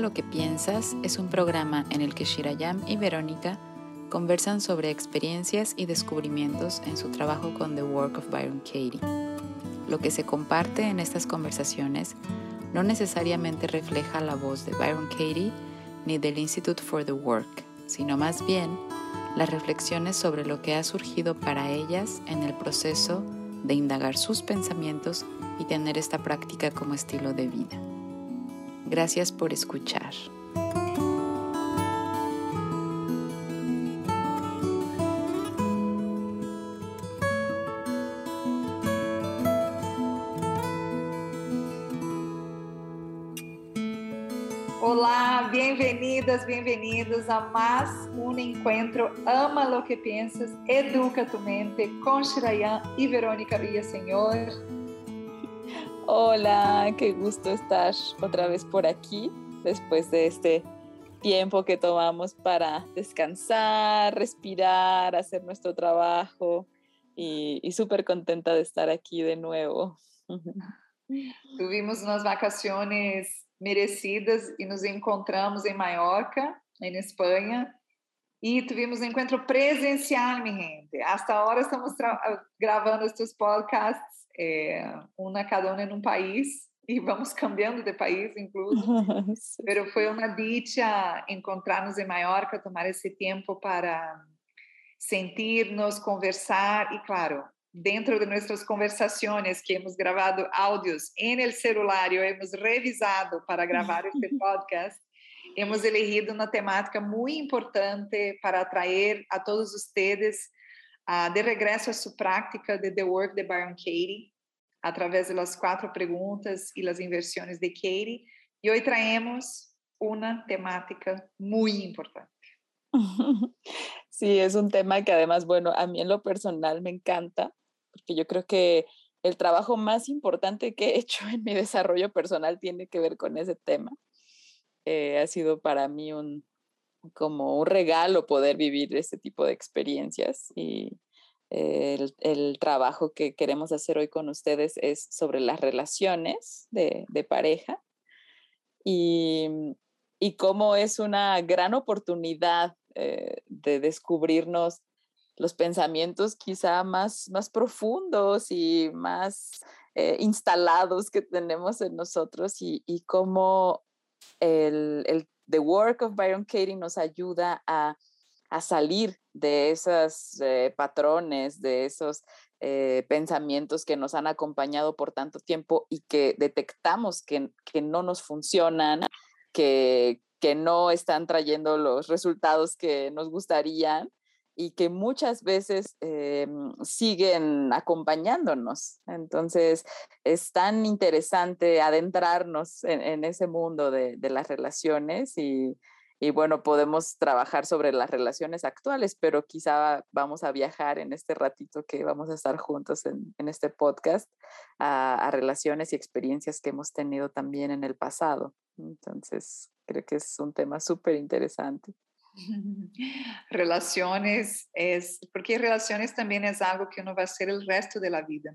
lo que piensas es un programa en el que Shirayam y Verónica conversan sobre experiencias y descubrimientos en su trabajo con The Work of Byron Katie. Lo que se comparte en estas conversaciones no necesariamente refleja la voz de Byron Katie ni del Institute for the Work, sino más bien las reflexiones sobre lo que ha surgido para ellas en el proceso de indagar sus pensamientos y tener esta práctica como estilo de vida. Gracias por escuchar. Olá, bem-vindas, bem-vindos a mais um encontro Ama lo que piensas, educa tu mente com Shirayan e Verônica Villaseñor. Hola, qué gusto estar otra vez por aquí después de este tiempo que tomamos para descansar, respirar, hacer nuestro trabajo y, y súper contenta de estar aquí de nuevo. Tuvimos unas vacaciones merecidas e nos encontramos em Maiorca, em Espanha, e tivemos um encontro presencial, minha gente. Hasta agora estamos gravando estes podcasts, é, uma cada um em um país, e vamos cambiando de país, incluso. Mas foi uma dicha encontrar-nos em Maiorca, tomar esse tempo para sentir-nos, conversar e, claro, dentro de nuestras conversaciones que hemos grabado audios en el celular hemos revisado para grabar este podcast, hemos elegido una temática muy importante para atraer a todos ustedes uh, de regreso a su práctica de The Work de Byron Katie, a través de las cuatro preguntas y las inversiones de Katie. Y hoy traemos una temática muy importante. Sí, es un tema que además, bueno, a mí en lo personal me encanta porque yo creo que el trabajo más importante que he hecho en mi desarrollo personal tiene que ver con ese tema. Eh, ha sido para mí un, como un regalo poder vivir este tipo de experiencias y el, el, trabajo que queremos hacer hoy con ustedes es sobre las relaciones de, de pareja y, y, cómo es una gran oportunidad eh, de descubrirnos los pensamientos quizá más, más profundos y más eh, instalados que tenemos en nosotros y, y cómo el, el, The Work of Byron Katie nos ayuda a, a salir de esos eh, patrones, de esos eh, pensamientos que nos han acompañado por tanto tiempo y que detectamos que, que no nos funcionan, que, que no están trayendo los resultados que nos gustarían y que muchas veces eh, siguen acompañándonos. Entonces, es tan interesante adentrarnos en, ese mundo de, de las relaciones y, y, bueno, podemos trabajar sobre las relaciones actuales, pero quizá vamos a viajar en este ratito que vamos a estar juntos en, en este podcast a, a relaciones y experiencias que hemos tenido también en el pasado. Entonces, creo que es un tema súper interesante. Relaciones es, porque relaciones también es algo que uno va a hacer el resto de la vida.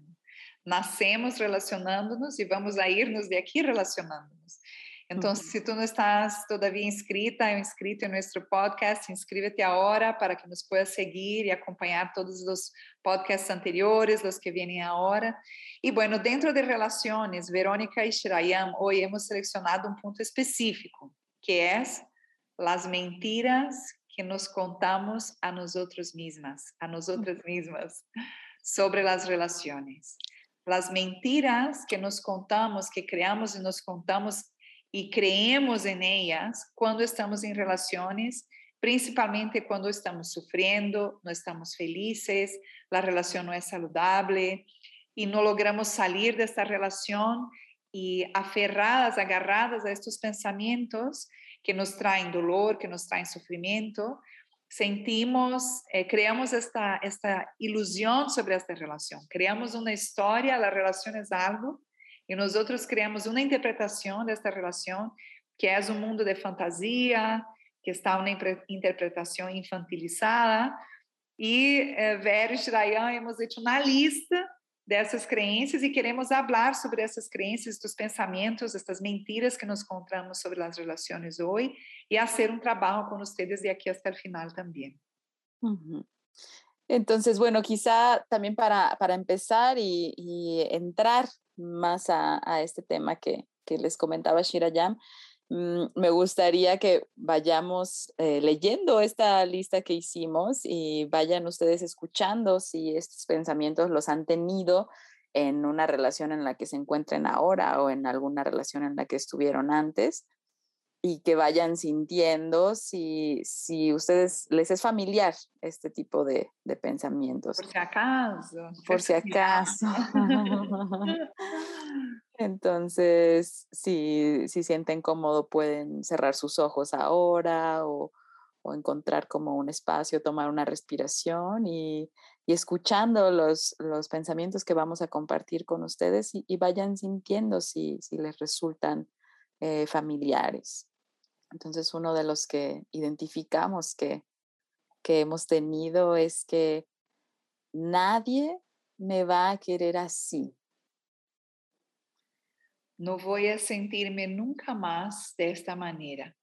Nacemos relacionándonos y vamos a irnos de aquí relacionándonos. Entonces, si tú no estás todavía inscrita o inscrito en nuestro podcast, inscríbete ahora para que nos puedas seguir y acompañar todos los podcasts anteriores, los que vienen ahora. Y bueno, dentro de relaciones, Verónica y Shirayam, hoy hemos seleccionado un punto específico, que es las mentiras que nos contamos a nosotros mismas, a nosotras mismas, sobre las relaciones. Las mentiras que nos contamos, que creamos y nos contamos y creemos en ellas cuando estamos en relaciones, principalmente cuando estamos sufriendo, no estamos felices, la relación no es saludable y no logramos salir de esta relación y aferradas, agarradas a estos pensamientos, que nos traem dolor, que nos traem sofrimento, sentimos, eh, criamos esta, esta ilusão sobre esta relação. Criamos uma história, a relação é algo, e nós outros criamos uma interpretação desta relação, que é um mundo de fantasia, que está uma interpretação infantilizada. E eh, Vera e Shirayan hemos feito uma lista dessas crenças e queremos falar sobre essas crenças, dos pensamentos, estas mentiras que nos contamos sobre as relações hoje e fazer um trabalho com vocês de aqui até o final também. Uhum. Entonces, bueno, quizá también para, para empezar y, entrar más a, a, este tema que, que les comentaba Shirayam, me gustaría que vayamos eh, leyendo esta lista que hicimos y vayan ustedes escuchando si estos pensamientos los han tenido en una relación en la que se encuentren ahora o en alguna relación en la que estuvieron antes y que vayan sintiendo si, si ustedes les es familiar este tipo de, de pensamientos. Por si acaso. Por si acaso. Entonces, si, si sienten cómodo, pueden cerrar sus ojos ahora o, o encontrar como un espacio, tomar una respiración y, y escuchando los, los, pensamientos que vamos a compartir con ustedes y, y vayan sintiendo si, si les resultan eh, familiares. Entonces, uno de los que identificamos que, que hemos tenido es que nadie me va a querer así. No voy a sentirme nunca más de esta manera.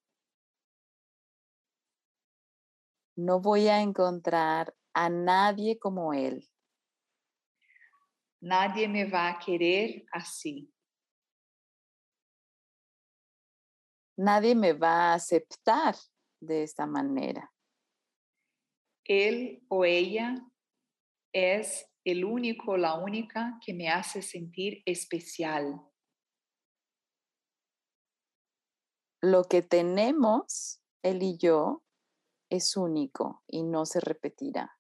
No voy a encontrar a nadie como él. Nadie me va a querer así. Nadie me va a aceptar de esta manera. Él o ella es el único, la única que me hace sentir especial. Lo que tenemos, él y yo, es único y no se repetirá.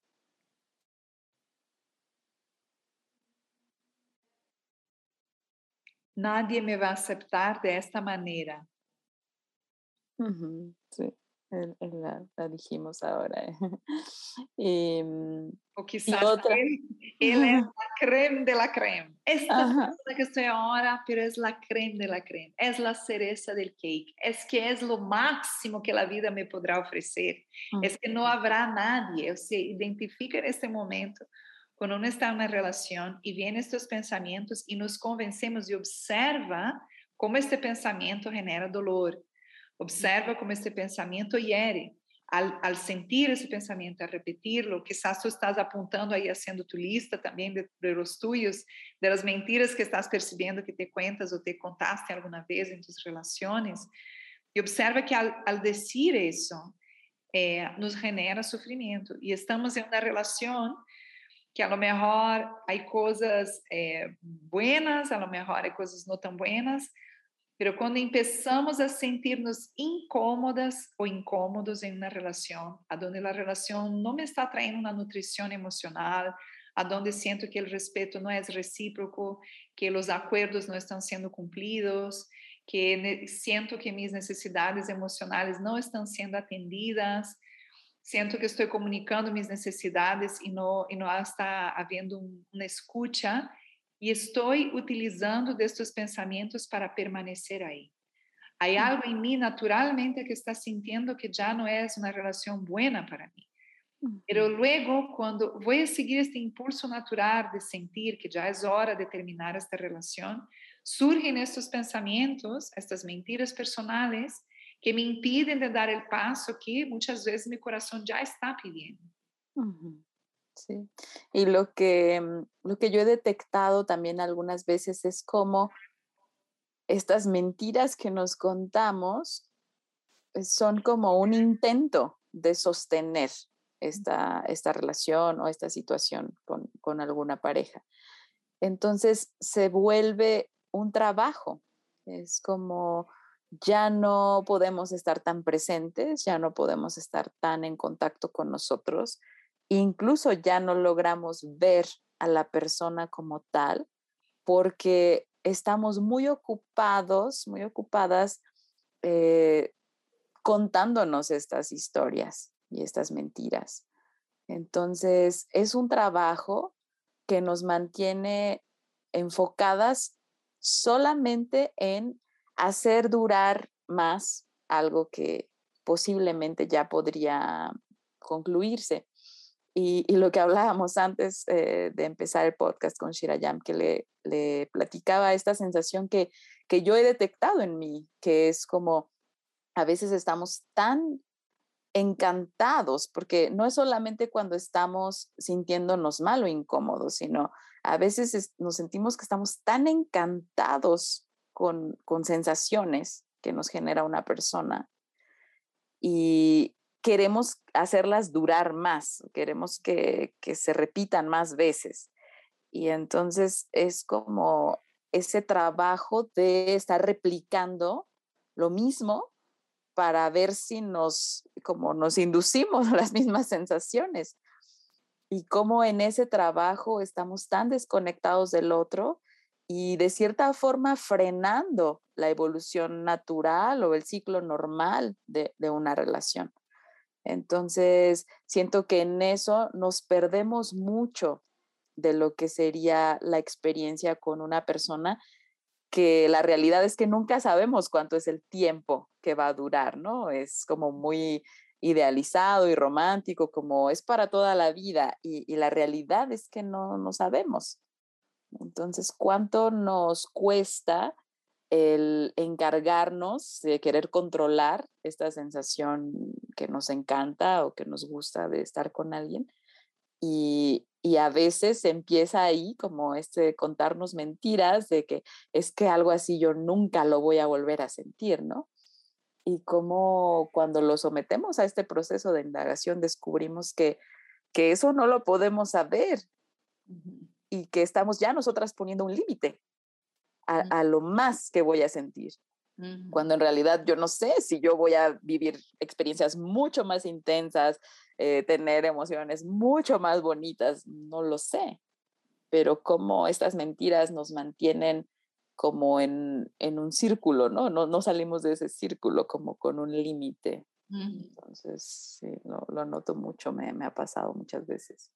Nadie me va a aceptar de esta manera. Ujú, sí, el el la la dijimos ahora. Y, mm, O y quizás otra él, él es la creme de la creme. Esta Ajá. persona que estoy ahora, pero es la creme de la creme. Es la cereza del cake. Es que es lo máximo que la vida me podrá ofrecer. Es que no habrá nadie. Se identifica en este momento cuando uno está en una relación y vienen estos pensamientos y nos convencemos y observa cómo este pensamiento genera dolor. Observa como este pensamento hiere. Al, al, sentir esse pensamento, a repetirlo, quizás tu estás apontando aí, haciendo tu lista também de, de los tuyos, de las mentiras que estás percebendo que te cuentas ou te contaste alguma vez em tus relações, e observa que al, al decir isso, eh, nos genera sofrimento. E estamos em uma relação que a lo mejor há coisas eh, buenas, a lo mejor há coisas não tão buenas, Pero quando empezamos a sentirnos incómodas ou incómodos em uma relação, aonde a relação não me está trayendo uma nutrição emocional, aonde sinto que o respeito não é recíproco, que os acordos não estão sendo cumpridos, que sinto que minhas necessidades emocionais não estão sendo atendidas, sinto que estou comunicando minhas necessidades e não, e não está havendo uma escuta, e estou utilizando destes pensamentos para permanecer aí. Há algo em mim naturalmente que está sintiendo que já não é uma relação buena para mim. Pero luego, quando vou seguir este impulso natural de sentir que já é hora de terminar esta relação, surgem estes pensamentos, estas mentiras personales que me impedem de dar o passo que muitas vezes meu coração já está pedindo. Ujú. Sí, y lo que, mm, lo que yo he detectado también algunas veces es como estas mentiras que nos contamos eh, son como un intento de sostener esta, esta relación o esta situación con, con alguna pareja. Entonces se vuelve un trabajo, es como ya no podemos estar tan presentes, ya no podemos estar tan en contacto con nosotros, incluso ya no logramos ver a la persona como tal porque estamos muy ocupados, muy ocupadas eh, contándonos estas historias y estas mentiras. Entonces, es un trabajo que nos mantiene enfocadas solamente en hacer durar más algo que posiblemente ya podría concluirse. Y, lo que hablábamos antes eh, de empezar el podcast con Shirayam, que le, platicaba esta sensación que, que yo he detectado en mí, que es como a veces estamos tan encantados, porque no es solamente cuando estamos sintiéndonos mal o incómodos, sino a veces nos sentimos que estamos tan encantados con, con sensaciones que nos genera una persona. Y queremos hacerlas durar más, queremos que, que se repitan más veces. Y entonces es como ese trabajo de estar replicando lo mismo para ver si nos, como nos inducimos las mismas sensaciones y cómo en ese trabajo estamos tan desconectados del otro y de cierta forma frenando la evolución natural o el ciclo normal de, de una relación. Entonces, siento que en eso nos perdemos mucho de lo que sería la experiencia con una persona que la realidad es que nunca sabemos cuánto es el tiempo que va a durar, ¿no? Es como muy idealizado y romántico, como es para toda la vida, y, la realidad es que no, no sabemos. Entonces, ¿cuánto nos cuesta el encargarnos de querer controlar esta sensación que nos encanta o que nos gusta de estar con alguien? Y, y a veces empieza ahí como este contarnos mentiras de que es que algo así yo nunca lo voy a volver a sentir, ¿no? Y como cuando lo sometemos a este proceso de indagación descubrimos que, que eso no lo podemos saber y que estamos ya nosotras poniendo un límite a, a, lo más que voy a sentir. Cuando en realidad yo no sé si yo voy a vivir experiencias mucho más intensas, eh, tener emociones mucho más bonitas, no lo sé, pero cómo estas mentiras nos mantienen como en, en un círculo, ¿no? ¿no? No salimos de ese círculo como con un límite. Entonces, sí, lo, lo, noto mucho, me, me, ha pasado muchas veces.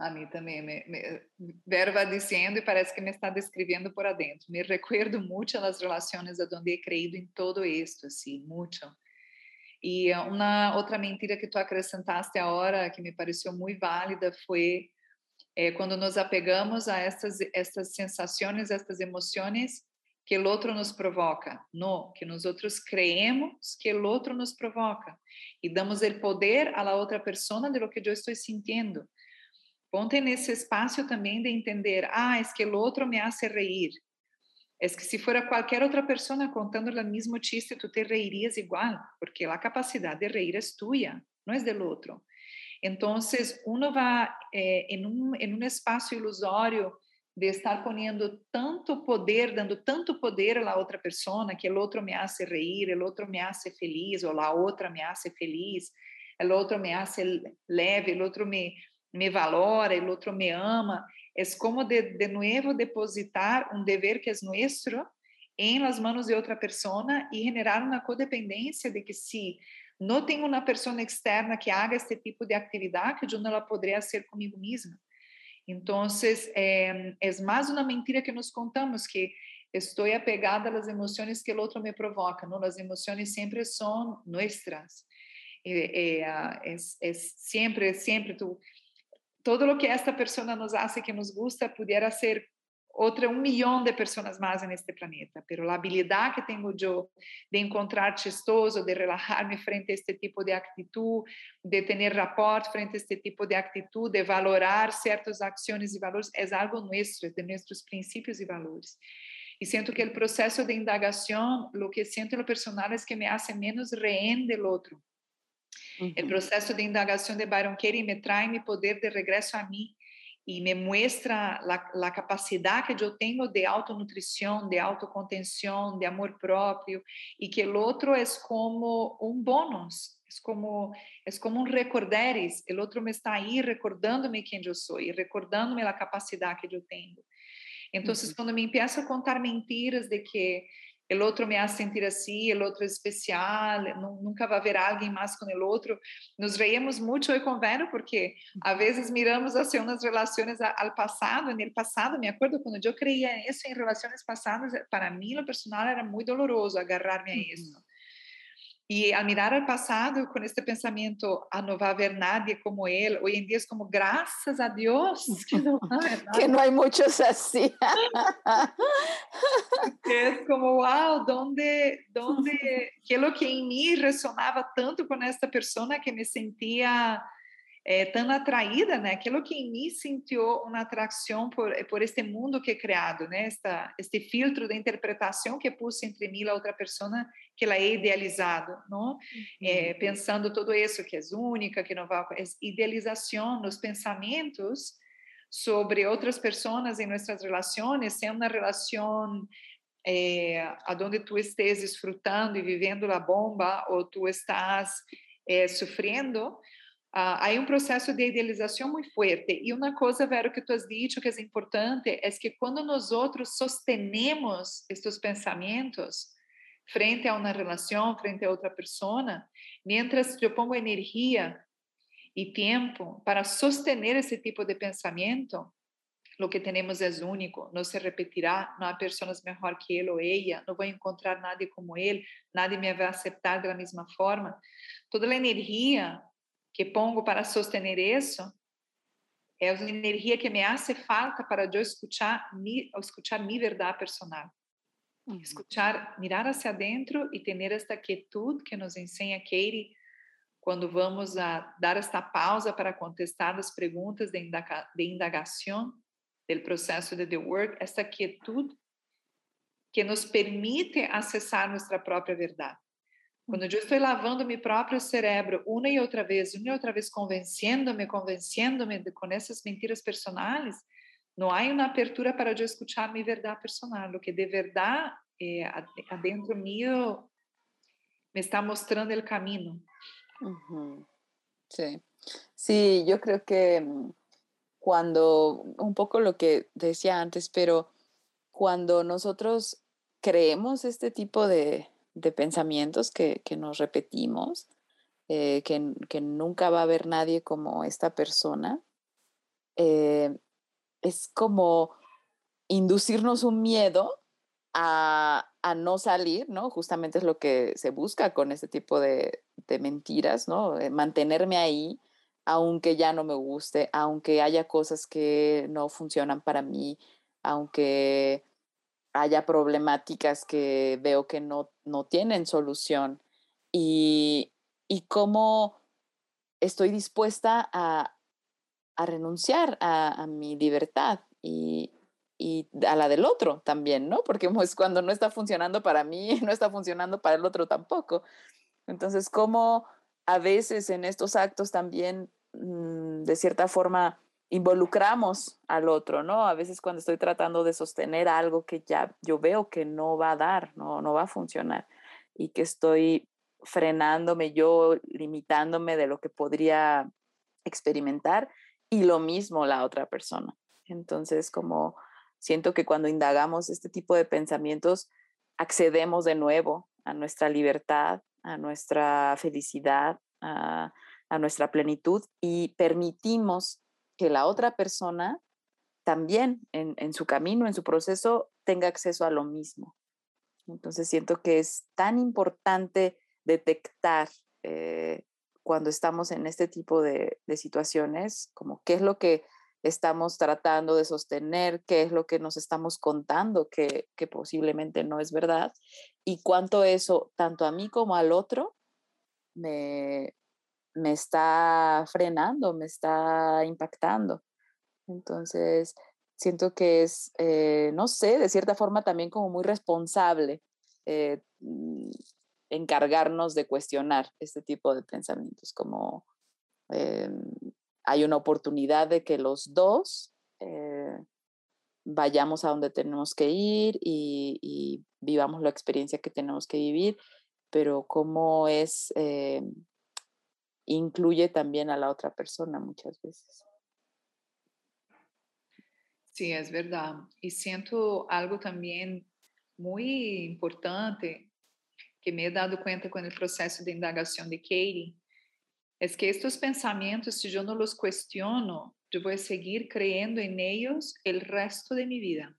A mí también, me, me, Ver va diciendo y parece que me está describiendo por adentro. Me recuerdo mucho las relaciones a donde he creído en todo esto, así, mucho. E uma outra mentira que tu acrescentaste agora, que me pareceu muito válida, foi é, quando nos apegamos a estas, estas sensações, estas emoções que o outro nos provoca. No, que nós outros creemos que o outro nos provoca. E damos o poder la outra pessoa de lo que eu estou sentindo. Ponte nesse espaço também de entender, ah, é que o outro me hace reír. É que se fora qualquer outra pessoa contando o mesmo chiste, tu te reirias igual, porque a capacidade de reír é tuya, não é do outro. Então, uno vai eh, em um em um espaço ilusório de estar poniendo tanto poder, dando tanto poder a outra pessoa, que o outro me hace reír, o outro me hace feliz, ou a outra me hace feliz, o outro me hace leve, o outro me me valora, el otro me ama. É como de, de nuevo depositar um dever que é nosso em las manos de outra pessoa e generar uma codependência de que se não tenho uma pessoa externa que haga este tipo de atividade, eu não la poderia ser comigo mesma. Então, é, é mais uma mentira que nos contamos que estou apegada às emoções que o outro me provoca. Não, as emoções sempre são nossas. É, é, é, é sempre, sempre tu todo lo que esta persona nos hace que nos gusta pudiera ser outra um milhão de pessoas mais neste planeta, pero a habilidade que tenho eu de encontrar chistoso, de relajar-me frente a este tipo de atitude, de ter rapport frente a este tipo de atitude, de valorar certas ações e valores, é algo nosso, é de nossos princípios e valores. E sinto que o processo de indagação, o que sinto no personal é que me hace menos rehén do outro, El proceso de indagación de Byron Katie me trae mi poder de regreso a mí y me muestra la, la, capacidad que yo tengo de autonutrición, de autocontención, de amor propio y que el otro es como un bonus, es como, es como un recorderis, el otro me está ahí recordándome quién yo soy, recordándome la capacidad que yo tengo. Entonces, cuando me empiezo a contar mentiras de que o outro me faz sentir assim, o outro é especial, nunca vai haver alguém mais com o outro. Nos reímos muito e com porque às vezes miramos assim umas relações ao passado, no passado, me acordo quando eu creia isso em relações passadas, para mim, no personal, era muito doloroso agarrar-me a isso. E ao mirar ao passado com este pensamento, a não haver nada como ele, hoje em dia é como graças a Deus que não há nada. que não há muitos assim. é como, uau, onde onde aquilo é que em mim ressonava tanto com esta pessoa que me sentia é, tão atraída, né? Aquilo que em mim sentiu uma atração por, por este mundo que é criado, né? Esta, este filtro de interpretação que pus entre mim e a outra pessoa que ela é idealizado, não? É, pensando tudo isso que é única, que não vai, é idealização nos pensamentos sobre outras pessoas em nossas relações, sendo uma relação é, aonde tu estés desfrutando e vivendo a bomba ou tu estás é, sofrendo, ah, há um processo de idealização muito forte. E uma coisa, Vero, que tu has dito que é importante é que quando nós outros sostenemos estes pensamentos frente a uma relação, frente a outra pessoa, mientras eu pongo energia e tempo para sostener esse tipo de pensamento, o que temos é único, não se repetirá, não há pessoas melhor que ele ou ela, não vou encontrar nada como ele, nada me vai aceitar da mesma forma. Toda a energia que pongo para sostener isso é a energia que me hace falta para eu escuchar mi, escuchar mi verdade personal. Uhum. Escuchar, mirar hacia dentro e ter esta quietude que nos ensina Katie quando vamos a dar esta pausa para contestar as perguntas de, indaga, de indagação do processo de The Work, esta quietude que nos permite acessar nossa própria verdade. Quando eu estou lavando meu próprio cérebro uma e outra vez, uma e outra vez, convencendo-me, convencendo-me com essas mentiras personais, não há uma abertura para eu escutar minha verdade personal. O que de verdade é, adentro mío me está mostrando o caminho. Sí, sí, yo creo que mm, cuando, un poco lo que decía antes, pero cuando nosotros creemos este tipo de, de pensamientos que, nos repetimos, eh, que, nunca va a haber nadie como esta persona, eh, es como inducirnos un miedo a, no salir, ¿no? Justamente es lo que se busca con este tipo de, mentiras, ¿no? Eh, mantenerme ahí, aunque ya no me guste, aunque haya cosas que no funcionan para mí, aunque haya problemáticas que veo que no, no tienen solución y, y cómo estoy dispuesta a, a renunciar a, a, mi libertad y, y, a la del otro también, ¿no? Porque pues, cuando no está funcionando para mí, no está funcionando para el otro tampoco. Entonces, cómo a veces en estos actos también, mmm, de cierta forma, involucramos al otro, ¿no? A veces cuando estoy tratando de sostener algo que ya yo veo que no va a dar, no, no va a funcionar y que estoy frenándome yo, limitándome de lo que podría experimentar y lo mismo la otra persona. Entonces, como siento que cuando indagamos este tipo de pensamientos, accedemos de nuevo a nuestra libertad, a nuestra felicidad, a, a nuestra plenitud y permitimos que la otra persona también en, su camino, en su proceso, tenga acceso a lo mismo. Entonces siento que es tan importante detectar eh, cuando estamos en este tipo de, situaciones, como qué es lo que estamos tratando de sostener, qué es lo que nos estamos contando que, que posiblemente no es verdad y cuánto eso, tanto a mí como al otro, me, me está frenando, me está impactando. Entonces, siento que es, eh, no sé, de cierta forma también como muy responsable eh, mm, encargarnos de cuestionar este tipo de pensamientos, como eh, hay una oportunidad de que los dos vayamos a donde tenemos que ir y, y, vivamos la experiencia que tenemos que vivir, pero cómo es incluye también a la otra persona muchas veces. Sí, es verdad. Y siento algo también muy importante que me he dado cuenta con el proceso de indagación de Katie, es que estos pensamientos, si yo no los cuestiono, yo voy a seguir creyendo en ellos el resto de mi vida.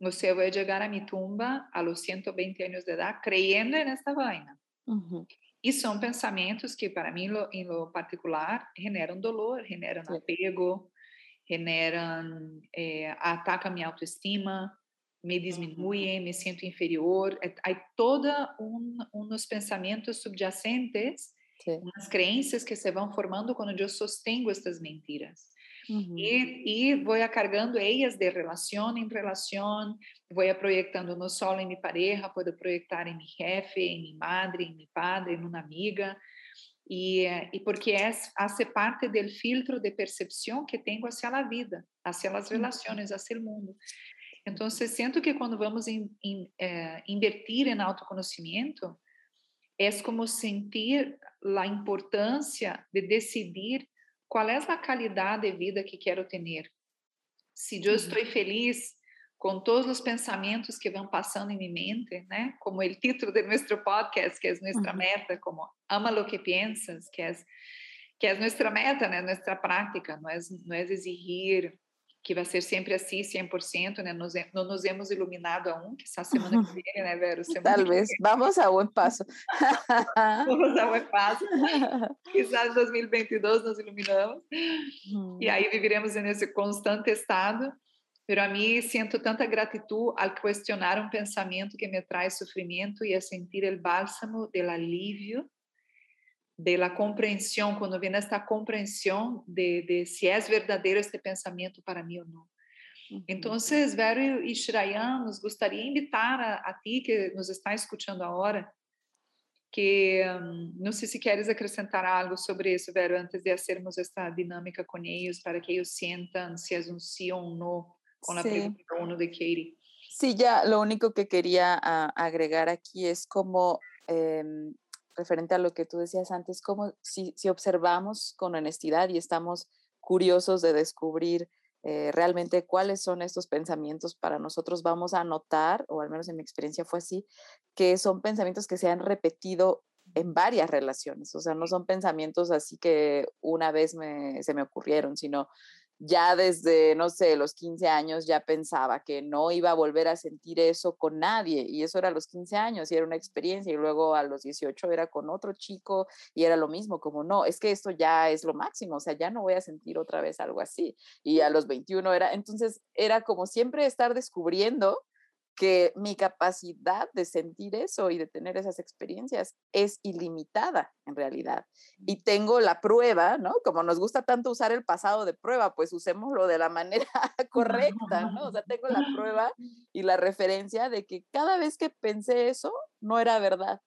O sea, voy a llegar a mi tumba a los 120 años de edad creyendo en esta vaina. E são pensamentos que, para mim, em lo particular, generam dolor, generam Sim. apego, generam, é, atacam minha autoestima, me diminuem, me sinto inferior. É, há toda um, uns pensamentos subjacentes, Sim. umas crenças que se vão formando quando eu sostengo estas mentiras. Uhum. E, e vou carregando elas de relação em relação, vou projetando no solo em minha pareja, posso projetar em meu jefe, em minha madre, em meu padre, em uma amiga, e, e porque é, hace parte do filtro de percepção que tenho hacia a vida, hacia as relações, hacia o mundo. Então, sinto que quando vamos in, in, eh, invertir em autoconhecimento, é como sentir a importância de decidir qual é a qualidade de vida que quero ter. Se eu estou feliz com todos os pensamentos que vão passando em minha mente, né? Como o título de nosso podcast, que é nossa meta, como ama lo que piensas, que é que é nossa meta, né? Nossa prática, não é não é exigir que vai ser sempre assim, 100%, né? Nos, não nos hemos iluminado aún, que essa semana que vem, né, Vero? Semana Talvez. Vamos a buen paso. Vamos a buen paso. Quizás em 2022 nos iluminamos. Hum. E aí viveremos nesse constante estado. Pero a mim sinto tanta gratidão ao questionar um pensamento que me traz sofrimento e a sentir o bálsamo do alívio de la comprensión, cuando viene esta comprensión de, de si es verdadero este pensamiento para mí o no. Entonces, Vero e Shrayan, nos gostaria de invitar a, a, ti que nos está escutando agora, que um, não sei se queres acrescentar algo sobre isso, Vero, antes de fazermos esta dinâmica com eles, para que eles sintam se é um sim ou um não com a pergunta 1 de Katie. Sí, ya lo único que quería uh, agregar aquí es como eh, referente a lo que tú decías antes, como si, observamos con honestidad y estamos curiosos de descubrir eh, realmente cuáles son estos pensamientos para nosotros, vamos a notar, o al menos en mi experiencia fue así, que son pensamientos que se han repetido en varias relaciones, o sea, no son pensamientos así que una vez se me ocurrieron, sino ya desde, no sé, los 15 años ya pensaba que no iba a volver a sentir eso con nadie y eso era a los 15 años y era una experiencia y luego a los 18 era con otro chico y era lo mismo, como no, es que esto ya es lo máximo, o sea, ya no voy a sentir otra vez algo así y a los 21 era, entonces era como siempre estar descubriendo que mi capacidad de sentir eso y de tener esas experiencias es ilimitada en realidad. Y tengo la prueba, ¿no? Como nos gusta tanto usar el pasado de prueba, pues usémoslo de la manera correcta, ¿no? O sea, tengo la prueba y la referencia de que cada vez que pensé eso, no era verdad,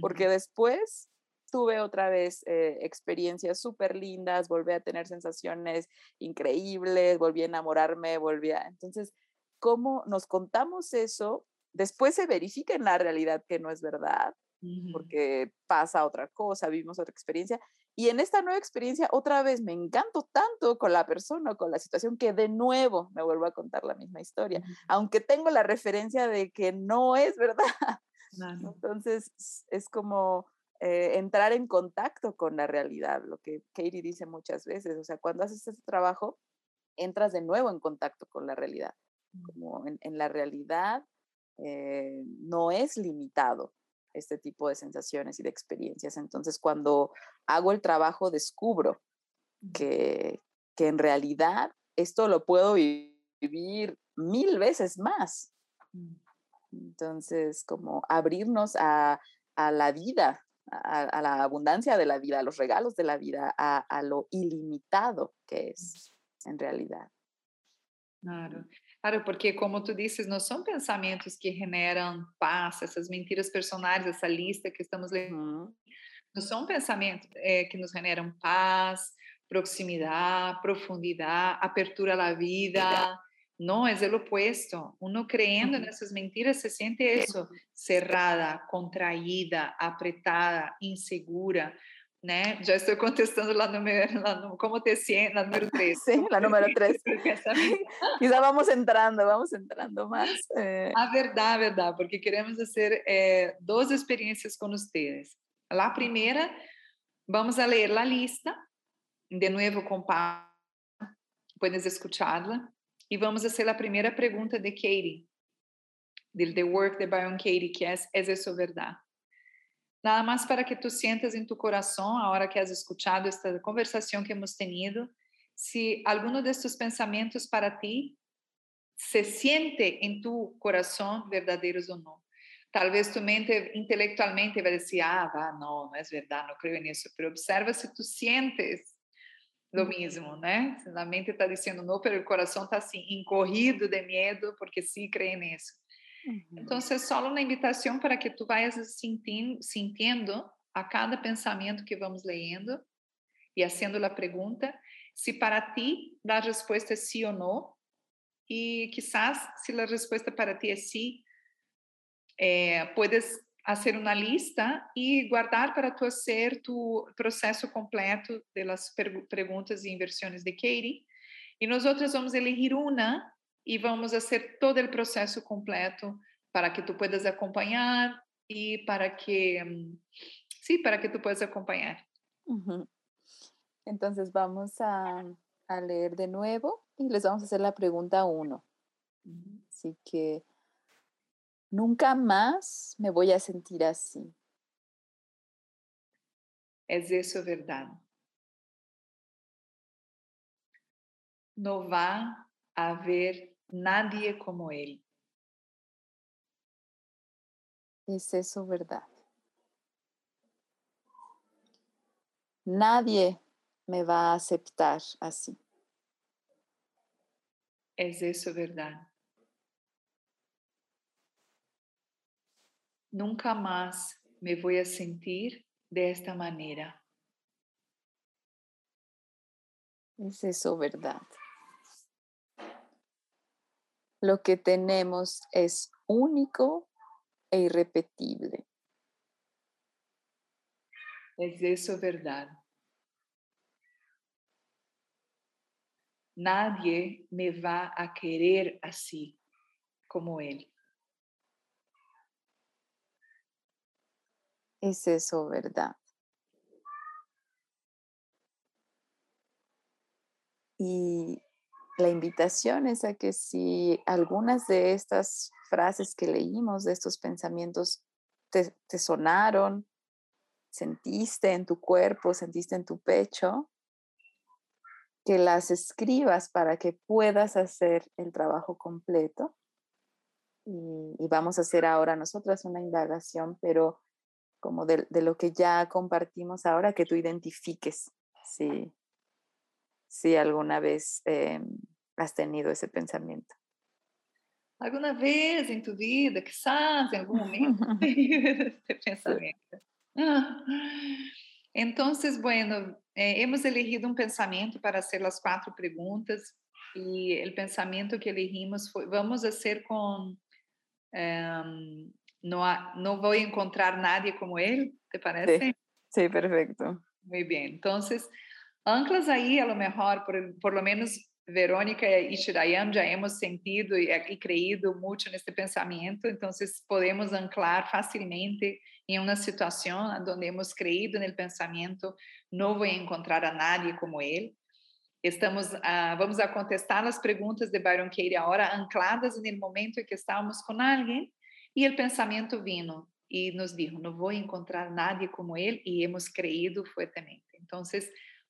porque después tuve otra vez eh, experiencias súper lindas, volví a tener sensaciones increíbles, volví a enamorarme, volví a... Entonces, cómo nos contamos eso, después se verifica en la realidad que no es verdad, porque pasa otra cosa, vivimos otra experiencia. Y en esta nueva experiencia, otra vez me encanto tanto con la persona, con la situación, que de nuevo me vuelvo a contar la misma historia, aunque tengo la referencia de que no es verdad. Entonces, es como eh, entrar en contacto con la realidad, lo que Katie dice muchas veces. O sea, cuando haces ese trabajo, entras de nuevo en contacto con la realidad como en, la realidad eh, no es limitado este tipo de sensaciones y de experiencias. Entonces, cuando hago el trabajo, descubro que, que en realidad esto lo puedo vivir mil veces más. Mm. Entonces, como abrirnos a, a la vida, a, a, la abundancia de la vida, a los regalos de la vida, a, a lo ilimitado que es en realidad. Claro. Claro, porque como tu dizes, não são pensamentos que generam paz, essas mentiras personais, essa lista que estamos lendo. Uhum. Não são pensamentos é, que nos generam paz, proximidade, profundidade, apertura à vida. Não, é o opuesto. Uno creyendo nessas mentiras se sente isso, cerrada, contraída, apretada, insegura. Né? Já estou contestando lá no, meu, lá no como te sientes, número 3. Sí, la número 3. Quizá vamos entrando, vamos entrando más. Eh. A verdade, a verdade, porque queremos fazer eh, duas experiências com vocês. A primeira, vamos a ler a lista, de novo com puedes escucharla, e vamos fazer a primeira pergunta de Katie, del The Work de Byron Katie, que é, ¿es eso verdade? Nada más para que tú sientas en tu corazón, ahora que has escuchado esta conversación que hemos tenido, si alguno de estos pensamientos para ti se siente en tu corazón verdaderos o no. Tal vez tu mente intelectualmente va a decir, ah, va, no, no es verdad, no creo en eso, pero observa si tú sientes lo mismo, ¿no? La mente está diciendo no, pero el corazón está así, encorrido de miedo porque cree en eso. Entonces, solo una invitación para que tú vayas sintiendo a cada pensamiento que vamos leyendo y haciendo la pregunta, si para ti la respuesta es sí o no, y quizás si la respuesta para ti es sí, eh, puedes hacer una lista y guardar para tu hacer tu proceso completo de las preguntas y inversiones de Katie. Y nosotros vamos a elegir una y vamos a hacer todo el proceso completo para que tú puedas acompañar y para que, mm, sí, para que tú puedas acompañar. Entonces vamos a, a, leer de nuevo y les vamos a hacer la pregunta uno. Así que nunca más me voy a sentir así. ¿Es eso verdad? No va a haber nadie como Él. ¿Es eso verdad? Nadie me va a aceptar así. ¿Es eso verdad? Nunca más me voy a sentir de esta manera. ¿Es eso verdad? Lo que tenemos es único e irrepetible. ¿Es eso verdad? Nadie me va a querer así como Él. ¿Es eso verdad? Y la invitación es a que si algunas de estas frases que leímos, de estos pensamientos, te, sonaron, sentiste en tu cuerpo, sentiste en tu pecho, que las escribas para que puedas hacer el trabajo completo. Y, vamos a hacer ahora nosotras una indagación, pero como de, lo que ya compartimos ahora, que tú identifiques si, si alguna vez em, has tenido ese pensamiento. Alguna vez en tu vida, quizás en algún momento, este pensamiento. Ah. Entonces, bueno, eh, hemos elegido un pensamiento para hacer las cuatro preguntas y el pensamiento que elegimos fue, vamos a hacer con, um, no, no voy a encontrar nadie como él, ¿te parece? Sí, sí perfecto. Muy bien, entonces, anclas ahí a lo mejor, por, por lo menos Verônica e Chirayan já hemos sentido e, e creído muito neste pensamento, então podemos anclar facilmente em uma situação onde hemos creído no pensamento, não vou encontrar a nadie como ele. Estamos ah, vamos a contestar as perguntas de Byron Katie agora ancladas no momento em que estávamos com alguém e o pensamento vino e nos disse não vou encontrar nadie como ele e hemos creído fortemente. Então,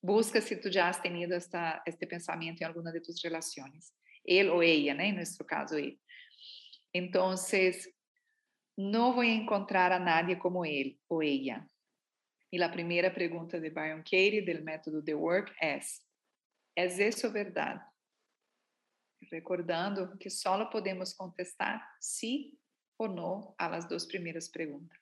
busca se tu já has tenido esta, este pensamento em alguma de tus relações, ele ou ela, né? em nosso caso, ele. Então, não vou encontrar a nadie como ele ou ela. E a primeira pergunta de Byron Katie, do método The Work, é: É isso verdade? Recordando que só podemos contestar sim ou não às duas primeiras perguntas.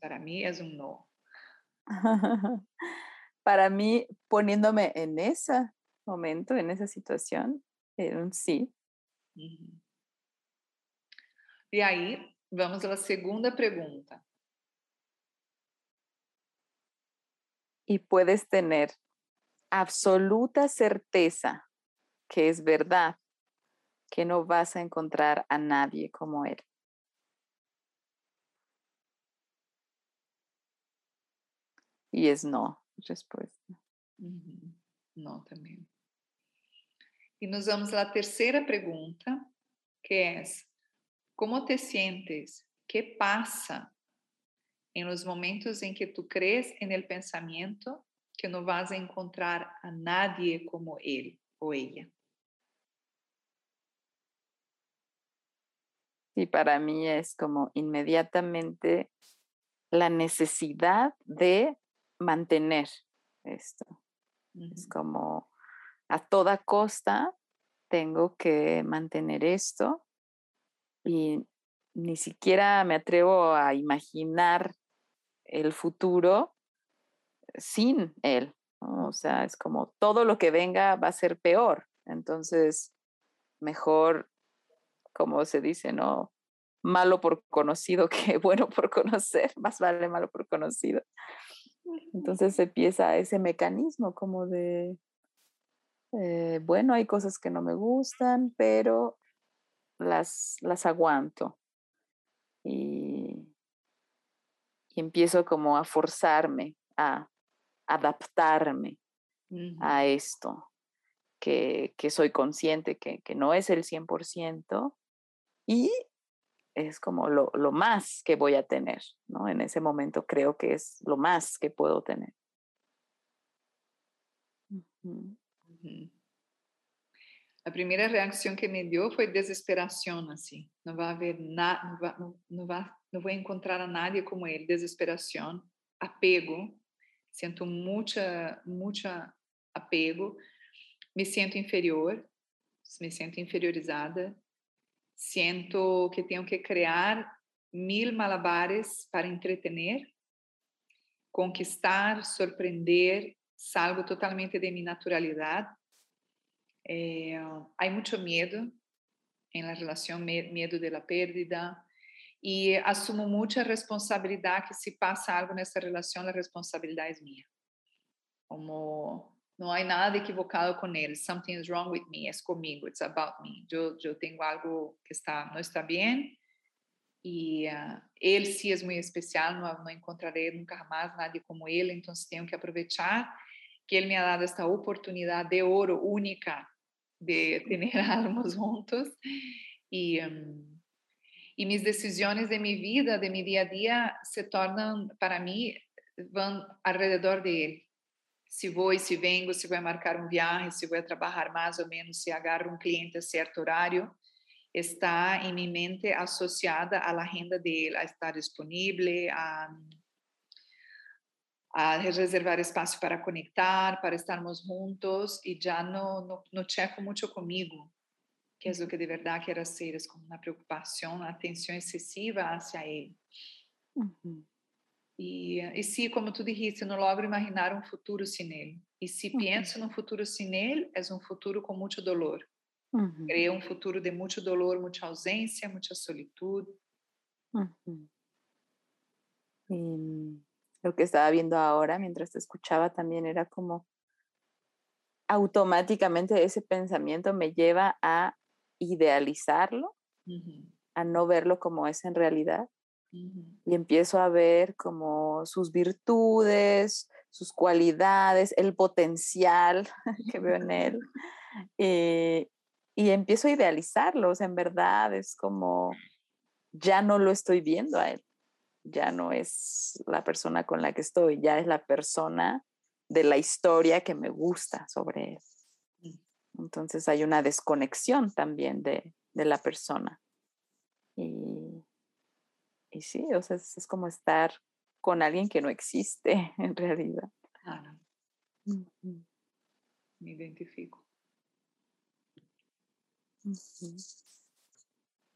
Para mí es un no. para mí, poniéndome en ese momento, en esa situación, era un sí. Y ahí vamos a la segunda pregunta. Y puedes tener absoluta certeza que es verdad, que no vas a encontrar a nadie como él. Y es no, respuesta. No también. Y nos vamos a la tercera pregunta, que es, ¿Cómo te sientes? ¿Qué pasa en los momentos en que tú crees en el pensamiento que no vas a encontrar a nadie como él o ella? Y para mí es como inmediatamente la necesidad de mantener esto. Es como a toda costa tengo que mantener esto y ni siquiera me atrevo a imaginar el futuro sin él. O sea, es como todo lo que venga va a ser peor. Entonces, mejor, como se dice, ¿no? Malo por conocido que bueno por conocer, más vale malo por conocido. Entonces empieza ese mecanismo como de, eh, bueno, hay cosas que no me gustan, pero las, las aguanto. Y, y empiezo como a forzarme, a adaptarme a esto, que, que soy consciente que, que, no es el 100% y es como lo, lo, más que voy a tener, ¿no? En ese momento creo que es lo más que puedo tener. La primera reacción que me dio fue desesperación, así. No va a haber nada, no, va, no, no, va, no voy a encontrar a nadie como él. Desesperación, apego. Siento mucha, mucha apego. Me siento inferior, me siento inferiorizada. Siento que tenho que criar mil malabares para entretener, conquistar, surpreender, salgo totalmente de minha naturalidade. Eh, há muito medo em relação medo da perda e assumo muita responsabilidade que se passa algo nessa relação a responsabilidade é minha como não há nada equivocado com ele, something is wrong with me, é comigo, it's about me. Eu, eu tenho algo que está não está bem. E uh, ele sim é muito especial, não, não encontrarei nunca mais nada como ele, então tenho que aproveitar que ele me ha dado esta oportunidade de ouro única de ter almas juntos. E um, e minhas decisões de minha vida, de meu dia a dia, se tornam, para mim, vão alrededor dele. Se vou e se vengo, se vou marcar um viagem, se vou trabalhar mais ou menos, se agarro um cliente a certo horário, está em minha mente associada à agenda dele, a estar disponível, a, a reservar espaço para conectar, para estarmos juntos, e já não, não, não checo muito comigo, que é o que de verdade quero ser, é como uma preocupação, uma atenção excessiva hacia ele. Uhum. E, e se, como tu dijiste, não logro imaginar um futuro sem ele. E se uhum. penso num futuro sem ele, é um futuro com muito dolor. Uhum. Creo um futuro de muito dolor, muita ausência, muita solitude. Uhum. Y lo que estaba viendo ahora, mientras te escuchaba, también era como automáticamente ese pensamiento me lleva a idealizarlo, a no verlo como es en realidad. Y empiezo a ver como sus virtudes, sus cualidades, el potencial que veo en él. Eh, y empiezo a idealizarlo, o sea, en verdad es como, ya no lo estoy viendo a él, ya no es la persona con la que estoy, ya es la persona de la historia que me gusta sobre él. Entonces hay una desconexión también de, de la persona. Y, y, sí, o sea, es, es, como estar con alguien que no existe en realidad. Claro. Uh -huh. Me identifico. Uh -huh.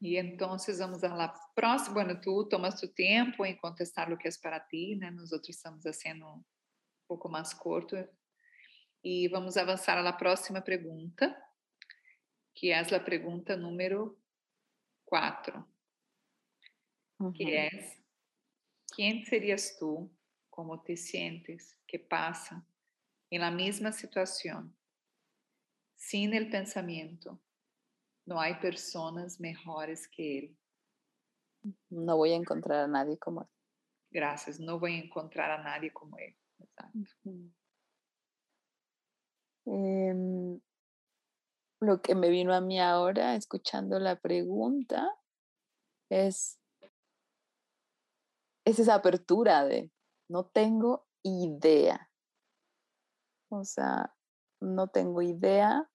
E então vamos à próxima. Bueno, tu tomas tu tempo em contestar o que é para ti, né? Nós outros estamos sendo um pouco mais curto e vamos avançar à próxima pergunta, que é a pergunta número 4, que é quem serias tu, como te sientes, que passa em la mesma situação, sem o pensamento, não há pessoas melhores que ele. Não vou encontrar a nadie como ele. Graças, não vou encontrar a nadie como. Uhum. Eh, lo que me vino a mí ahora, escuchando la pregunta, es, es esa apertura de no tengo idea. O sea, no tengo idea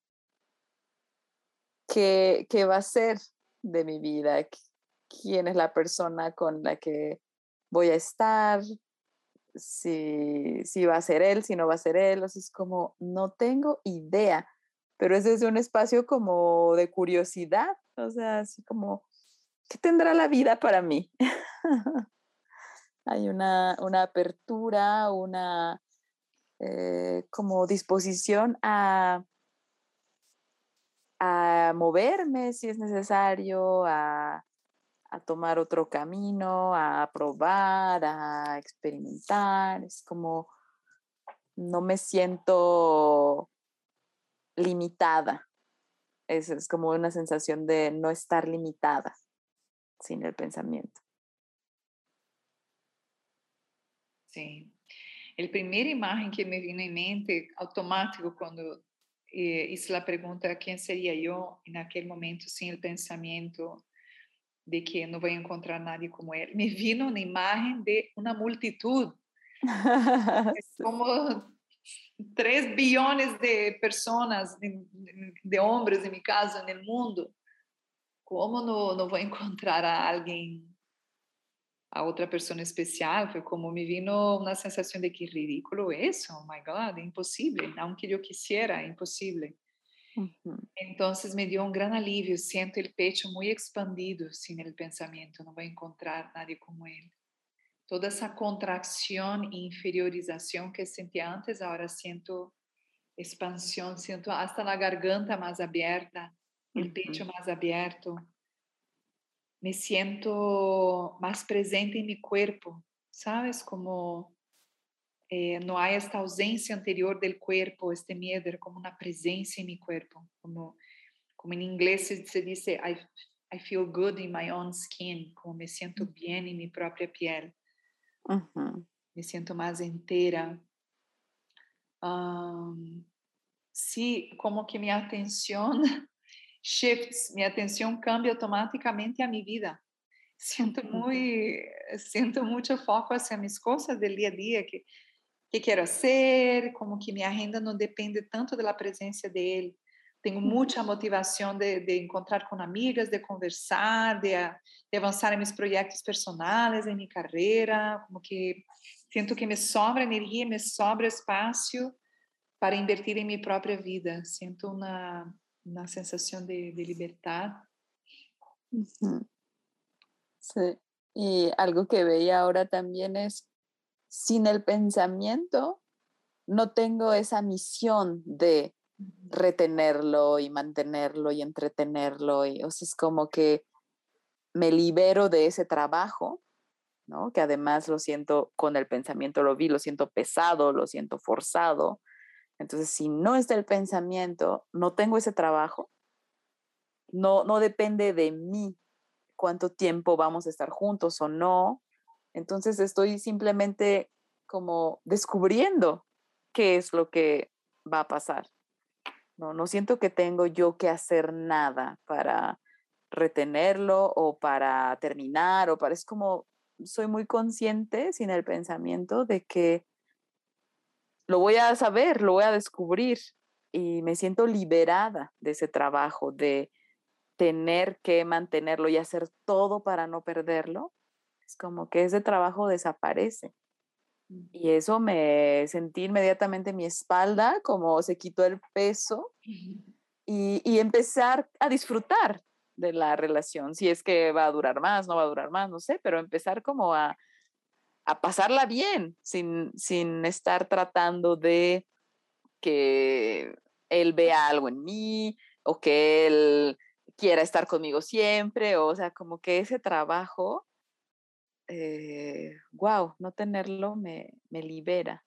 qué, qué va a ser de mi vida, quién es la persona con la que voy a estar, si, si va a ser él, si no va a ser él. O sea, es como, no tengo idea, pero es desde un espacio como de curiosidad, o sea, así como, ¿qué tendrá la vida para mí? Hay una, una apertura, una eh, como disposición a, a moverme si es necesario, a, a tomar otro camino, a probar, a experimentar. Es como, no me siento limitada. Es, es como una sensación de no estar limitada sin el pensamiento. Sim. A primeira imagem que me vino em mente, automático, quando eh, a pergunta é quem seria eu, e naquele momento, sim, o pensamento de que não vou encontrar nadie como ele, me vino uma imagem de uma multitud. É como três bilhões de pessoas, de, de homens, em meu caso, no mundo. Como não, não vou encontrar alguém a outra pessoa especial, foi como me vino uma sensação de que ridículo isso, oh my God, impossível, não que eu quisiera, impossível. Uhum. Então, me deu um grande alívio, sinto o peito muito expandido, sem o pensamento, não vou encontrar nada como ele. Toda essa contração e inferiorização que sentia antes, agora sinto expansão, sinto até a garganta mais aberta, o peito mais aberto, me siento más presente en mi cuerpo, ¿sabes? Como eh, no hay esta ausencia anterior del cuerpo, este miedo, era como una presencia en mi cuerpo, como, como en inglés se, dice, I, I, feel good in my own skin, como me siento bien en mi propia piel, me siento más entera. sí, como que mi atención shifts, mi atención cambia automáticamente a mi vida. Siento muy, siento mucho foco hacia mis cosas del día a día, que que quero hacer, como que minha renda não depende tanto da presença dele. Tenho muita motivação de, de encontrar com amigas, de conversar, de, de avançar em meus projetos personais, em minha carreira, como que sinto que me sobra energia, me sobra espaço para invertir em minha própria vida. Sinto uma, uma sensação de, de liberdade. Uhum. Sí. Y algo que veía ahora también es sin el pensamiento, no tengo esa misión de retenerlo y mantenerlo y entretenerlo. Y, o sea, es como que me libero de ese trabajo, ¿no? Que además lo siento con el pensamiento, lo vi, lo siento pesado, lo siento forzado. Entonces, si no está el pensamiento, no tengo ese trabajo, no, no depende de mí cuánto tiempo vamos a estar juntos o no, entonces estoy simplemente como descubriendo qué es lo que va a pasar. No, no siento que tengo yo que hacer nada para retenerlo o para terminar o para es como soy muy consciente sin el pensamiento de que lo voy a saber, lo voy a descubrir y me siento liberada de ese trabajo de tener que mantenerlo y hacer todo para no perderlo es como que ese trabajo desaparece. Y eso me sentí inmediatamente mi espalda, como se quitó el peso y, y, empezar a disfrutar de la relación. Si es que va a durar más, no va a durar más, no sé, pero empezar como a, a pasarla bien, sin, sin estar tratando de que él vea algo en mí o que él quiera estar conmigo siempre, o sea, como que ese trabajo eh, wow, no tenerlo me, me libera.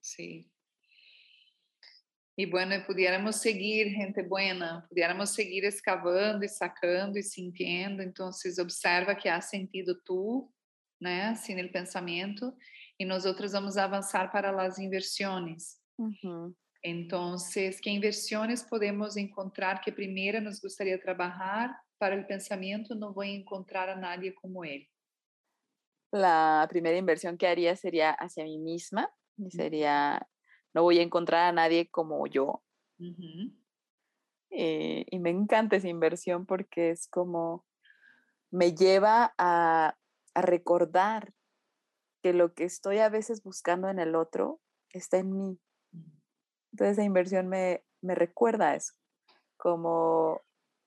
Sí. E bueno, pudiéramos seguir, gente buena, pudiéramos seguir escavando e sacando e sintiendo. Então, observa que há sentido tu, né, assim, no pensamento, e nós outros vamos avançar para as inversões. Uhum. Então, que inversões podemos encontrar que primeiro nos gostaria trabalhar para o pensamento? Não vou encontrar a nadie como ele. A primeira inversão que faria seria hacia mim mesma, seria no voy a encontrar a nadie como yo. Eh, y me encanta esa inversión porque es como, me lleva a, a recordar que lo que estoy a veces buscando en el otro está en mí. Entonces esa inversión me, me recuerda eso, como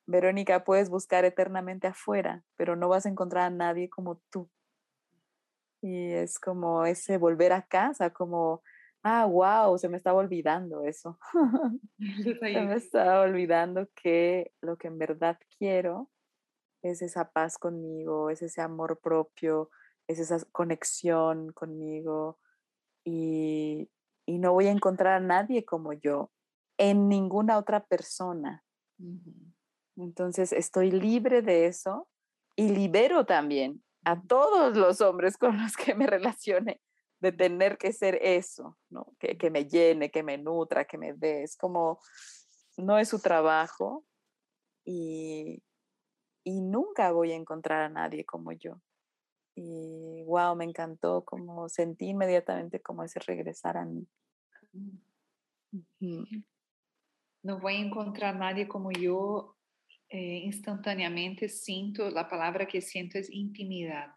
Verónica, puedes buscar eternamente afuera, pero no vas a encontrar a nadie como tú. Y es como ese volver a casa, como, ah, wow, se me estaba olvidando eso. se me estaba olvidando que lo que en verdad quiero es esa paz conmigo, es ese amor propio, es esa conexión conmigo. Y, y no voy a encontrar a nadie como yo en ninguna otra persona. Entonces estoy libre de eso y libero también a todos los hombres con los que me relacione de tener que ser eso, ¿no? Que, que me llene, que me nutra, que me dé. Es como, no es su trabajo y, y nunca voy a encontrar a nadie como yo. Y wow, me encantó, como sentí inmediatamente como ese regresar a mí. No voy a encontrar a nadie como yo. Eh, instantáneamente siento, la palabra que siento es intimidad.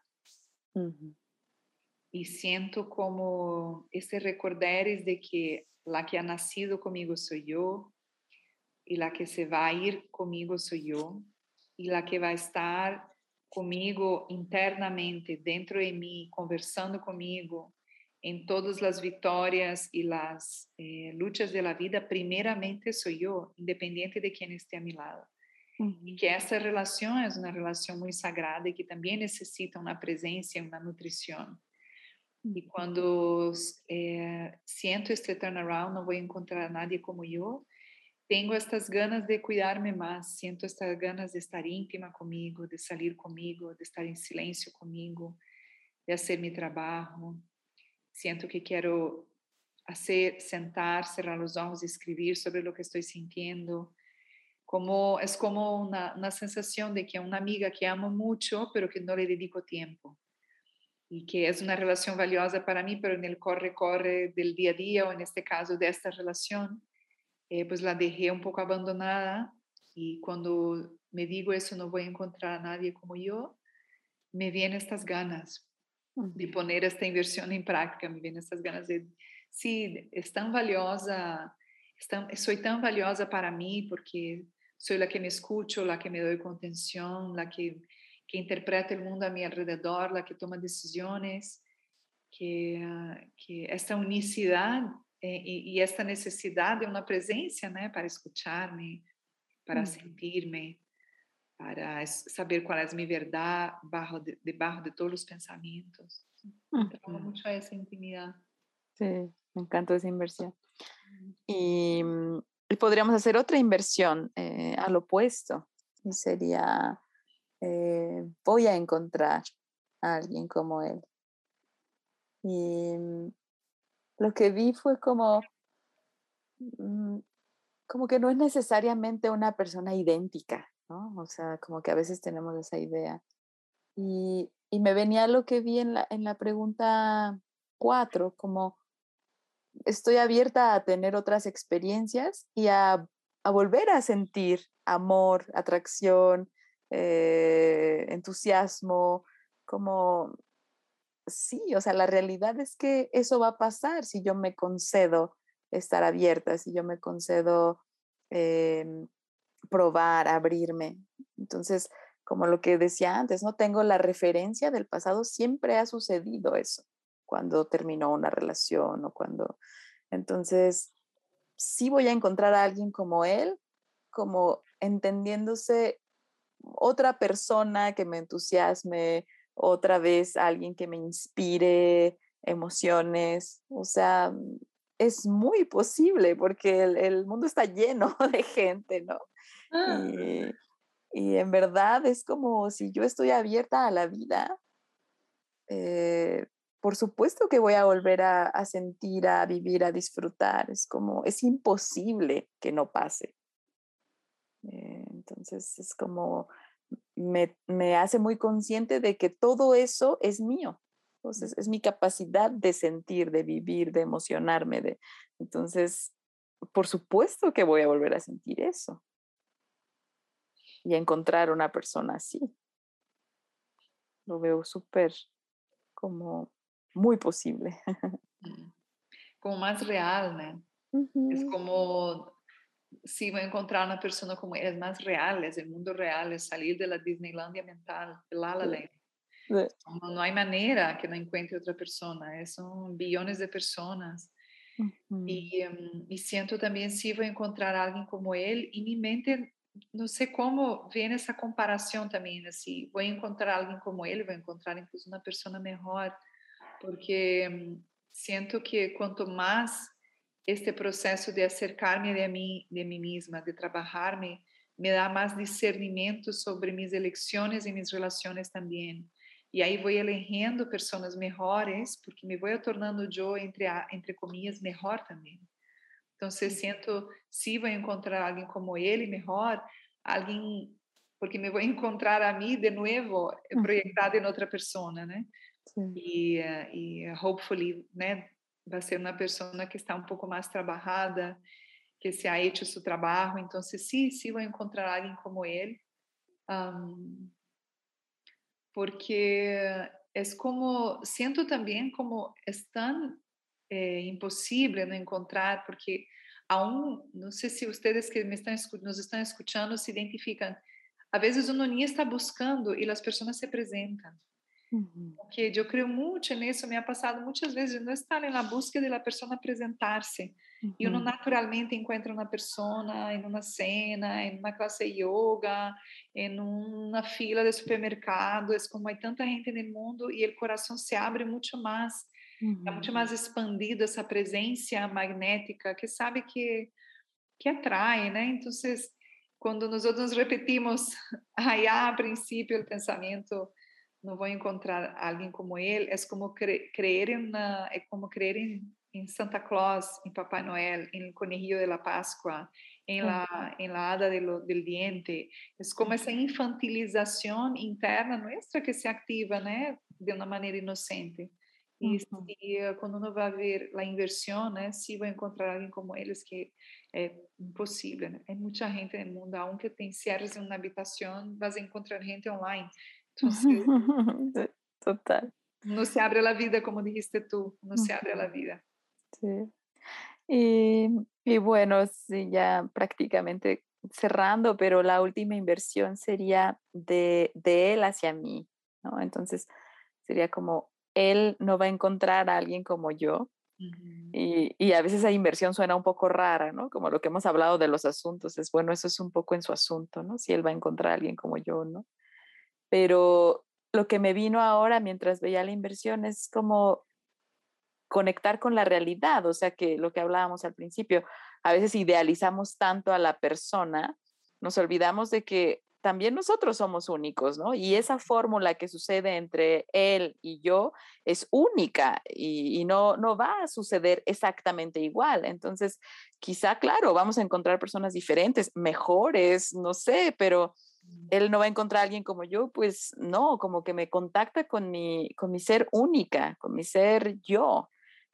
Y siento como ese recordares de que la que ha nacido conmigo soy yo y la que se va a ir conmigo soy yo y la que va a estar conmigo internamente, dentro de mí, conversando conmigo, en todas las victorias y las eh, luchas de la vida, primeramente soy yo, independiente de quien esté a mi lado. Y que esa relación es una relación muy sagrada y que también necesita una presencia, una nutrición. E quando é, sinto este turnaround, não vou encontrar nadie como eu. Tenho estas ganas de cuidar-me mais, sinto estas ganas de estar íntima comigo, de sair comigo, de estar em silêncio comigo, de fazer meu trabalho. Sinto que quero fazer, sentar, cerrar os olhos e escrever sobre o que estou sentindo. Como, é como uma, sensação de que é uma amiga que amo muito, pero que não lhe dedico tempo. Y que es una relación valiosa para mí, pero en el corre-corre del día a día, o en este caso de esta relación, eh, pues la dejé un poco abandonada. Y cuando me digo eso, no voy a encontrar a nadie como yo, me vienen estas ganas de poner esta inversión en práctica, me vienen estas ganas de, sí, es tan valiosa, soy tan valiosa para mí porque soy la que me escucho, la que me doy contención, la que, que interpreta el mundo a mi alrededor, la que toma decisiones, que, ah, que esta unicidad eh, y, y, esta necesidad de una presencia, ¿no? Para escucharme, para sentirme, para saber cuál es mi verdad bajo de, debajo de todos los pensamientos. Me mucho a esa intimidad. Sí, me encanta esa inversión. Y, mm, y podríamos hacer otra inversión eh, al opuesto. Y sería, eh, voy a encontrar a alguien como él. Y mm, lo que vi fue como, mm, como que no es necesariamente una persona idéntica, o sea, como que a veces tenemos esa idea. Y, y me venía lo que vi en la, en la pregunta cuatro, como estoy abierta a tener otras experiencias y a, a volver a sentir amor, atracción, eh, entusiasmo, como sí, o sea, la realidad es que eso va a pasar si yo me concedo estar abierta, si yo me concedo em, probar, abrirme. Entonces, como lo que decía antes, no tengo la referencia del pasado, siempre ha sucedido eso, cuando terminó una relación o cuando... Entonces, sí voy a encontrar a alguien como él, como entendiéndose otra persona que me entusiasme, otra vez alguien que me inspire emociones, o sea, es muy posible porque el, el mundo está lleno de gente, ¿no? Ah. Y, en verdad es como si yo estoy abierta a la vida, eh, por supuesto que voy a volver a, sentir, a vivir, a disfrutar. Es como, es imposible que no pase. Eh, entonces es como me, me, hace muy consciente de que todo eso es mío. Entonces, es mi capacidad de sentir, de vivir, de emocionarme. De, entonces, por supuesto que voy a volver a sentir eso y encontrar una persona así. Lo veo súper como muy posible. Mm. Como más real, ¿no? Es como si voy a encontrar una persona como él, es más real, es el mundo real, es salir de la Disneylandia mental, de La La Land. No, hay manera que no encuentre otra persona, son billones de personas. y, em, y, siento también si voy a encontrar a alguien como él, y mi mente, no sé cómo viene esa comparación también, así, voy a encontrar a alguien como él, voy a encontrar incluso una persona mejor, porque em, siento que cuanto más este processo de acercar-me de mim, de mim mesma, de trabalhar-me, me dá mais discernimento sobre minhas eleições e minhas relações também. E aí vou elegendo pessoas melhores, porque me vou tornando eu, entre, a, entre comillas, melhor também. Então, se sinto, se vou encontrar alguém como ele, melhor, alguém, porque me vou encontrar a mim de novo, uhum. projetada em outra pessoa, né? Sim. E, eh, e, hopefully, né? Vai ser uma pessoa que está um pouco mais trabalhada, que se ha hecho su trabalho, então sim, sí, vai encontrar alguém como ele, um, porque é como sinto também como é tão eh, impossível não encontrar, porque aún não sei se vocês que me estão nos estão escutando se identificam. Às vezes o noninho está buscando e as pessoas se apresentam. Uhum. Porque eu creio muito nisso, me ha passado muitas vezes não estar na busca da pessoa apresentar-se. Uhum. Eu não uhum. naturalmente encontro uma pessoa em uma cena, em uma classe de yoga, em uma fila de supermercado. É como há tanta gente no mundo e o coração se abre muito mais. Uhum. É muito mais expandido essa presença magnética que sabe que que atrai, né? Então, quando nós repetimos, aí a princípio o pensamento não vou encontrar alguém como ele, é como crer em é como crer em, em, Santa Claus, em Papai Noel, em Conejillo de la Páscoa, em la, em la hada de lo, del diente. É como essa infantilização interna nossa que se ativa, né, de uma maneira inocente. E se, eh, quando não vai ver a inversão, né, se vai encontrar alguém como eles, que é impossível. Né? Muita gente no mundo, aunque tem cierres em uma habitação, vai encontrar gente online Total. No se abre la vida, como dijiste tú, no se abre la vida. Sí. Y, y, bueno, sí, ya prácticamente cerrando, pero la última inversión sería de, de él hacia mí, ¿no? Entonces sería como, él no va a encontrar a alguien como yo, y, y, a veces esa inversión suena un poco rara, ¿no? Como lo que hemos hablado de los asuntos, es bueno, eso es un poco en su asunto, ¿no? Si él va a encontrar a alguien como yo, ¿no? Pero lo que me vino ahora mientras veía la inversión es como conectar con la realidad, o sea que lo que hablábamos al principio, a veces idealizamos tanto a la persona, nos olvidamos de que también nosotros somos únicos, ¿no? Y esa fórmula que sucede entre él y yo es única y, y, no, no va a suceder exactamente igual. Entonces, quizá, claro, vamos a encontrar personas diferentes, mejores, no sé, pero él no va a encontrar a alguien como yo, pues no, como que me contacta con mi, con mi ser única, con mi ser yo.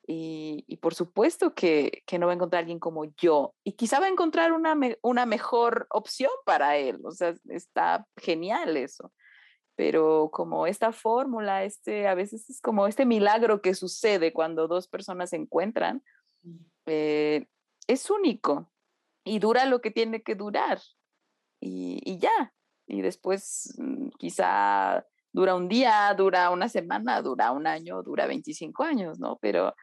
Y, y por supuesto que, que, no va a encontrar a alguien como yo. Y quizá va a encontrar una, una mejor opción para él. O sea, está genial eso. Pero como esta fórmula, este, a veces es como este milagro que sucede cuando dos personas se encuentran, eh, es único y dura lo que tiene que durar. Y, y ya, y después mm, quizá dura un día, dura una semana, dura un año, dura 25 años, ¿no? Pero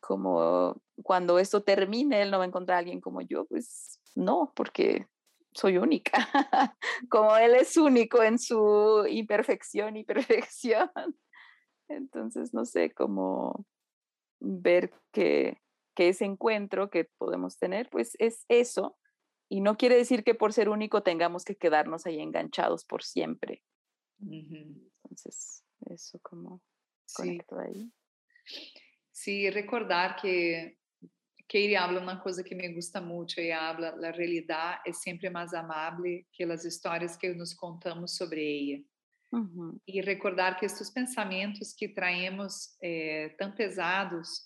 como cuando esto termine, él no va a encontrar a alguien como yo, pues no, porque soy única, como él es único en su imperfección y perfección. Entonces, no sé cómo ver que, que ese encuentro que podemos tener, pues es eso, y no quiere decir que por ser único tengamos que quedarnos ahí enganchados por siempre. Entonces, eso como conecto ahí. Sí, recordar que, Katie habla uma coisa que me gusta muito e habla, a realidade é sempre mais amável que as histórias que nos contamos sobre ela. Uhum. E recordar que estes pensamentos que traemos é, tão pesados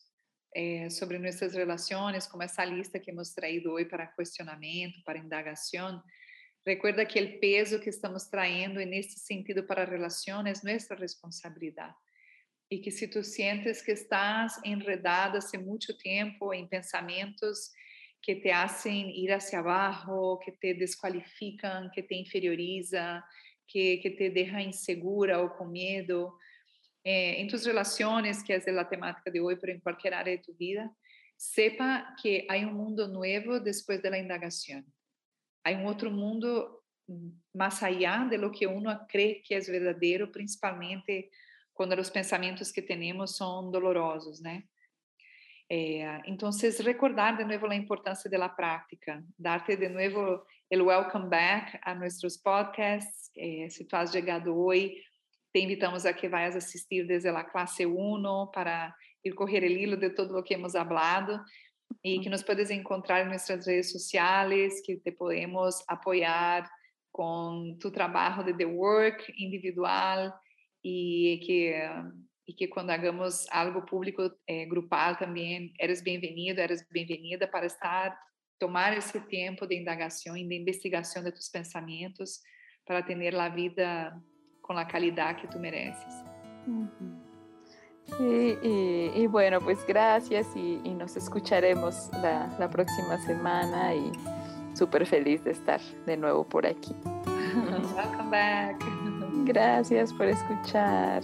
é, sobre nossas relações, como essa lista que hemos traído hoje para questionamento, para indagação, recuerda que o peso que estamos trayendo nesse sentido para relações é nossa responsabilidade. E que se tu sientes que estás enredada há muito tempo em pensamentos que te hacen ir hacia abaixo, que te desqualificam, que te inferioriza, que, que te deixa insegura ou com medo, eh, en tus relaciones, que es la temática de hoy, pero en cualquier área de tu vida, sepa que hay un mundo nuevo después de la indagación. Hay un otro mundo más allá de lo que uno cree que es verdadero, principalmente cuando los pensamientos que tenemos son dolorosos, ¿no? Eh, entonces, recordar de nuevo la importancia de la práctica, darte de nuevo el welcome back a nuestros podcasts. Eh, si tú has llegado hoy te invitamos a que vayas assistir desde a classe 1 para ir correr o hilo de todo o que hemos hablado e que nos puedes encontrar em nossas redes sociais, que te podemos apoiar com tu trabalho de the work individual e que e que quando hagamos algo público eh, grupal também eres bem-vindo, eres bem-vinda para estar tomar esse tempo de indagação e de investigação de tus pensamentos para ter a vida con la calidad que tú mereces. Sí, y, bueno, pues gracias y, nos escucharemos la, la, próxima semana y súper feliz de estar de nuevo por aquí. Welcome back. Gracias por escuchar.